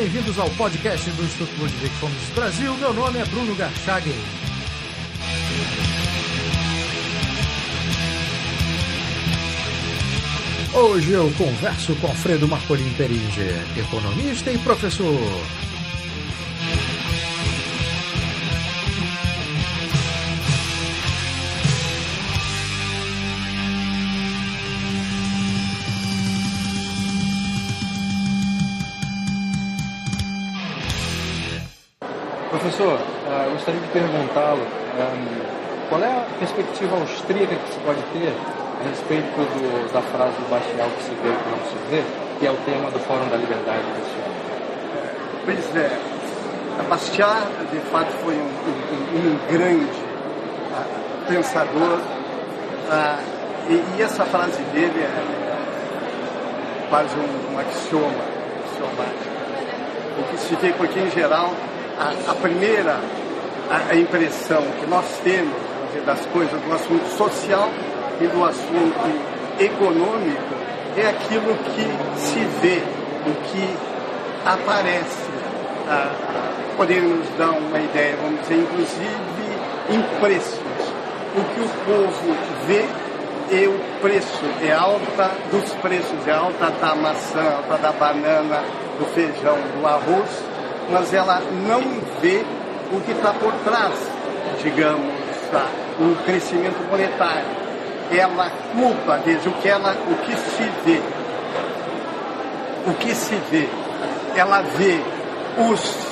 bem-vindos ao podcast do Instituto Ludwig Fomes Brasil. Meu nome é Bruno Garchagen. Hoje eu converso com Alfredo Marcolin Peringe, economista e professor. Professor, uh, gostaria de perguntá-lo um, qual é a perspectiva austríaca que se pode ter a respeito do, da frase do Bastial que se vê que não se vê, que é o tema do Fórum da Liberdade deste ano. Pois é, Bastiat de fato foi um, um, um grande uh, pensador uh, e, e, essa frase dele é quase um, um axioma, axiomático. O que se vê, porque em geral a, a primeira a, a impressão que nós temos dizer, das coisas do assunto social e do assunto econômico é aquilo que se vê, o que aparece. Ah, podemos dar uma ideia, vamos dizer, inclusive em preços. O que o povo vê é o preço, é alta dos preços, é alta da maçã, alta da banana, do feijão, do arroz, mas ela não vê o que está por trás, digamos, tá? o crescimento monetário. Ela culpa, veja, o que, ela, o que se vê, o que se vê, ela vê os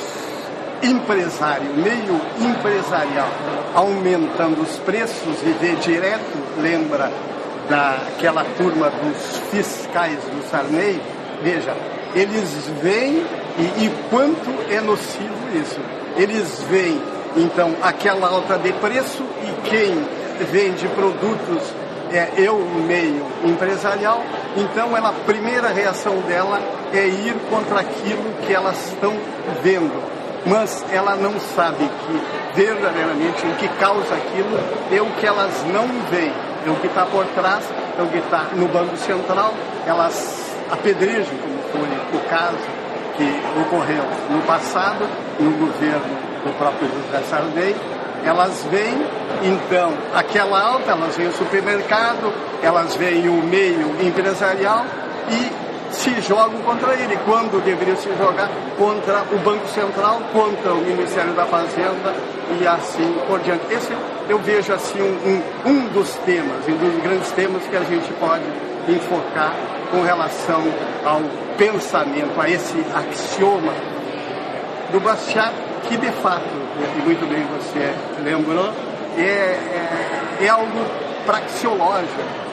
empresários, meio empresarial, aumentando os preços e vê direto, lembra daquela turma dos fiscais do Sarney, veja, eles veem e, e quanto é nocivo isso. Eles veem, então, aquela alta de preço e quem vende produtos é eu no meio empresarial, então ela, a primeira reação dela é ir contra aquilo que elas estão vendo. Mas ela não sabe que verdadeiramente o que causa aquilo é o que elas não veem, é o que está por trás, é o que está no Banco Central, elas apedrejam, como foi o caso que ocorreu no passado, no governo do próprio José Sarney, elas vêm, então, aquela alta, elas vêm o supermercado, elas veem o meio empresarial e se jogam contra ele, quando deveriam se jogar contra o Banco Central, contra o Ministério da Fazenda e assim por diante. Esse eu vejo assim um, um dos temas, um dos grandes temas que a gente pode enfocar com relação ao pensamento, a esse axioma do Bastiat, que de fato, e muito bem você lembrou, é, é, é algo praxeológico.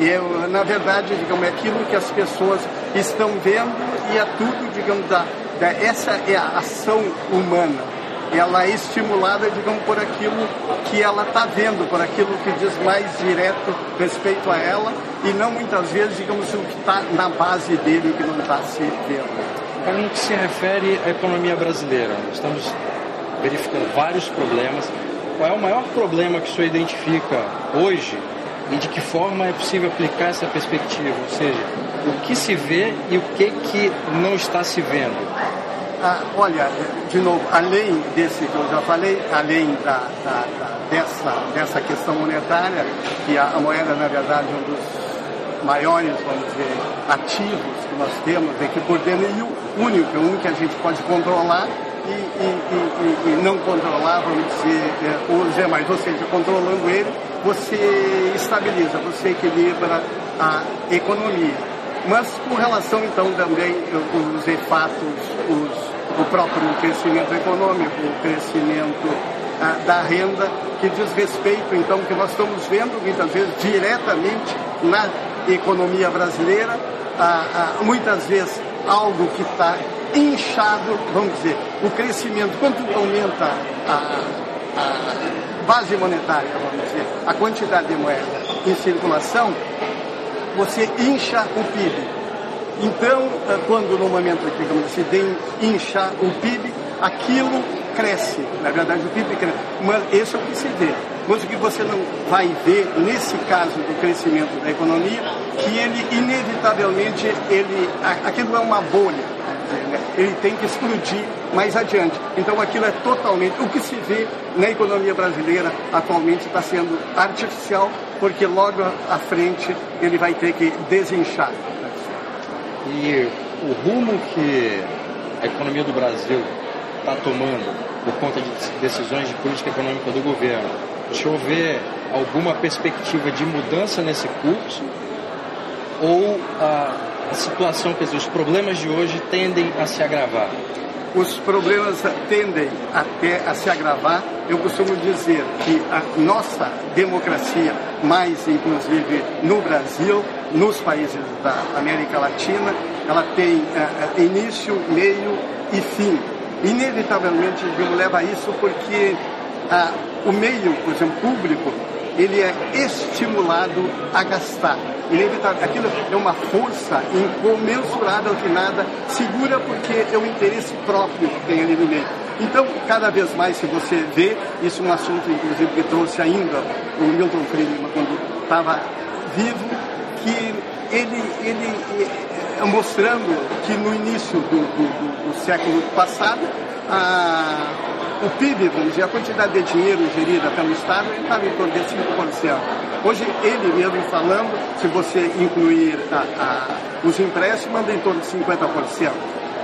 É, na verdade, digamos, é aquilo que as pessoas estão vendo e é tudo, digamos, da, da essa é a ação humana ela é estimulada, digamos, por aquilo que ela está vendo, por aquilo que diz mais direto respeito a ela, e não muitas vezes, digamos, o que está na base dele, o que não está se vendo. Então, no que se refere à economia brasileira, estamos verificando vários problemas. Qual é o maior problema que o senhor identifica hoje e de que forma é possível aplicar essa perspectiva? Ou seja, o que se vê e o que, que não está se vendo? Ah, olha, de novo, além desse que eu já falei, além da, da, da, dessa, dessa questão monetária, que a, a, moeda, na verdade, é um dos maiores, vamos dizer, ativos que nós temos, é que por dentro é o único, é um que a gente pode controlar e, e, e, e não controlar, vamos dizer, é, os demais. Ou seja, controlando ele, você estabiliza, você equilibra a economia. Mas com relação então também os efeitos, os, o próprio crescimento econômico, o crescimento ah, da renda, que diz respeito então que nós estamos vendo muitas vezes diretamente na economia brasileira, ah, ah, muitas vezes algo que está inchado, vamos dizer, o crescimento, quanto aumenta a, a base monetária, vamos dizer, a quantidade de moeda em circulação, você incha o PIB. Então, eh, quando no momento que digamos assim, incha o PIB, aquilo cresce. Na verdade, o PIB cresce. Mas esse é o que se vê. Mas o que você não vai ver, nesse caso do crescimento da economia, que ele, inevitavelmente, ele, aquilo é uma bolha. Né? ele tem que explodir mais adiante. Então aquilo é totalmente. O que se vê na economia brasileira atualmente está sendo artificial, porque logo à frente ele vai ter que desinchar. E o rumo que a economia do Brasil está tomando por conta de decisões de política econômica do governo, o senhor vê alguma perspectiva de mudança nesse curso? Ou a, a situação, quer dizer, os problemas de hoje tendem a se agravar? os problemas tendem até a se agravar. Eu costumo dizer que a nossa democracia, mais inclusive no Brasil, nos países da América Latina, ela tem uh, início, meio e fim. Inevitavelmente, digo, leva a isso porque uh, o meio, por exemplo, público, ele é estimulado a gastar. Inevitável. Aquilo é uma força incomensurável que nada segura porque é o interesse próprio que tem ali no meio. Então, cada vez mais, se você vê, isso é um assunto, inclusive, que trouxe ainda o Milton Friedman quando estava vivo, que ele, ele é, mostrando que no início do, do, do século passado, a, o PIB, vamos dizer, a quantidade de dinheiro gerida pelo Estado estava em torno de 5%. Hoje, ele mesmo falando, se você incluir a, a, os empréstimos, anda em torno de 50%.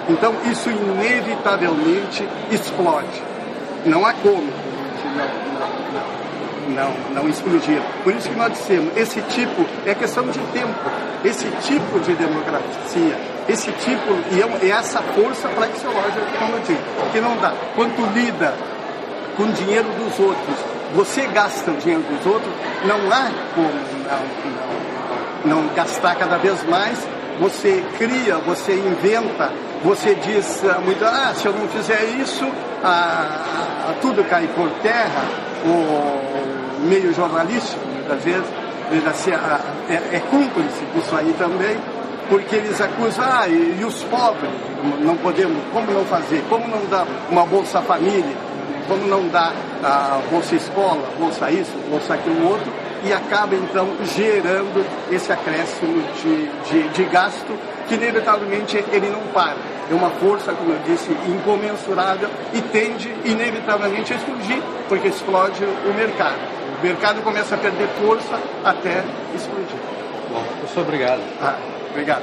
Então, isso inevitavelmente explode. Não há como não, não, não, não explodir. Por isso que nós dissemos, esse tipo é questão de tempo. Esse tipo de democracia esse tipo e é, é essa força praxeológica como eu digo, que não dá. Quando lida com o dinheiro dos outros, você gasta o dinheiro dos outros, não há como não, não, não gastar cada vez mais. Você cria, você inventa, você diz muito, ah, se eu não fizer isso, ah, tudo cai por terra. O meio jornalístico, muitas vezes, é, é cúmplice disso aí também porque eles acusam, ah, e, e os pobres, não podemos, como não fazer? Como não dar uma Bolsa Família? Como não dar a Bolsa Escola, Bolsa isso, Bolsa aquilo outro? E acaba então gerando esse acréscimo de, de, de gasto que inevitavelmente ele não para. É uma força, como eu disse, incomensurável e tende inevitavelmente a explodir, porque explode o mercado. O mercado começa a perder força até explodir. Bom, professor, obrigado. Ah. Obrigado.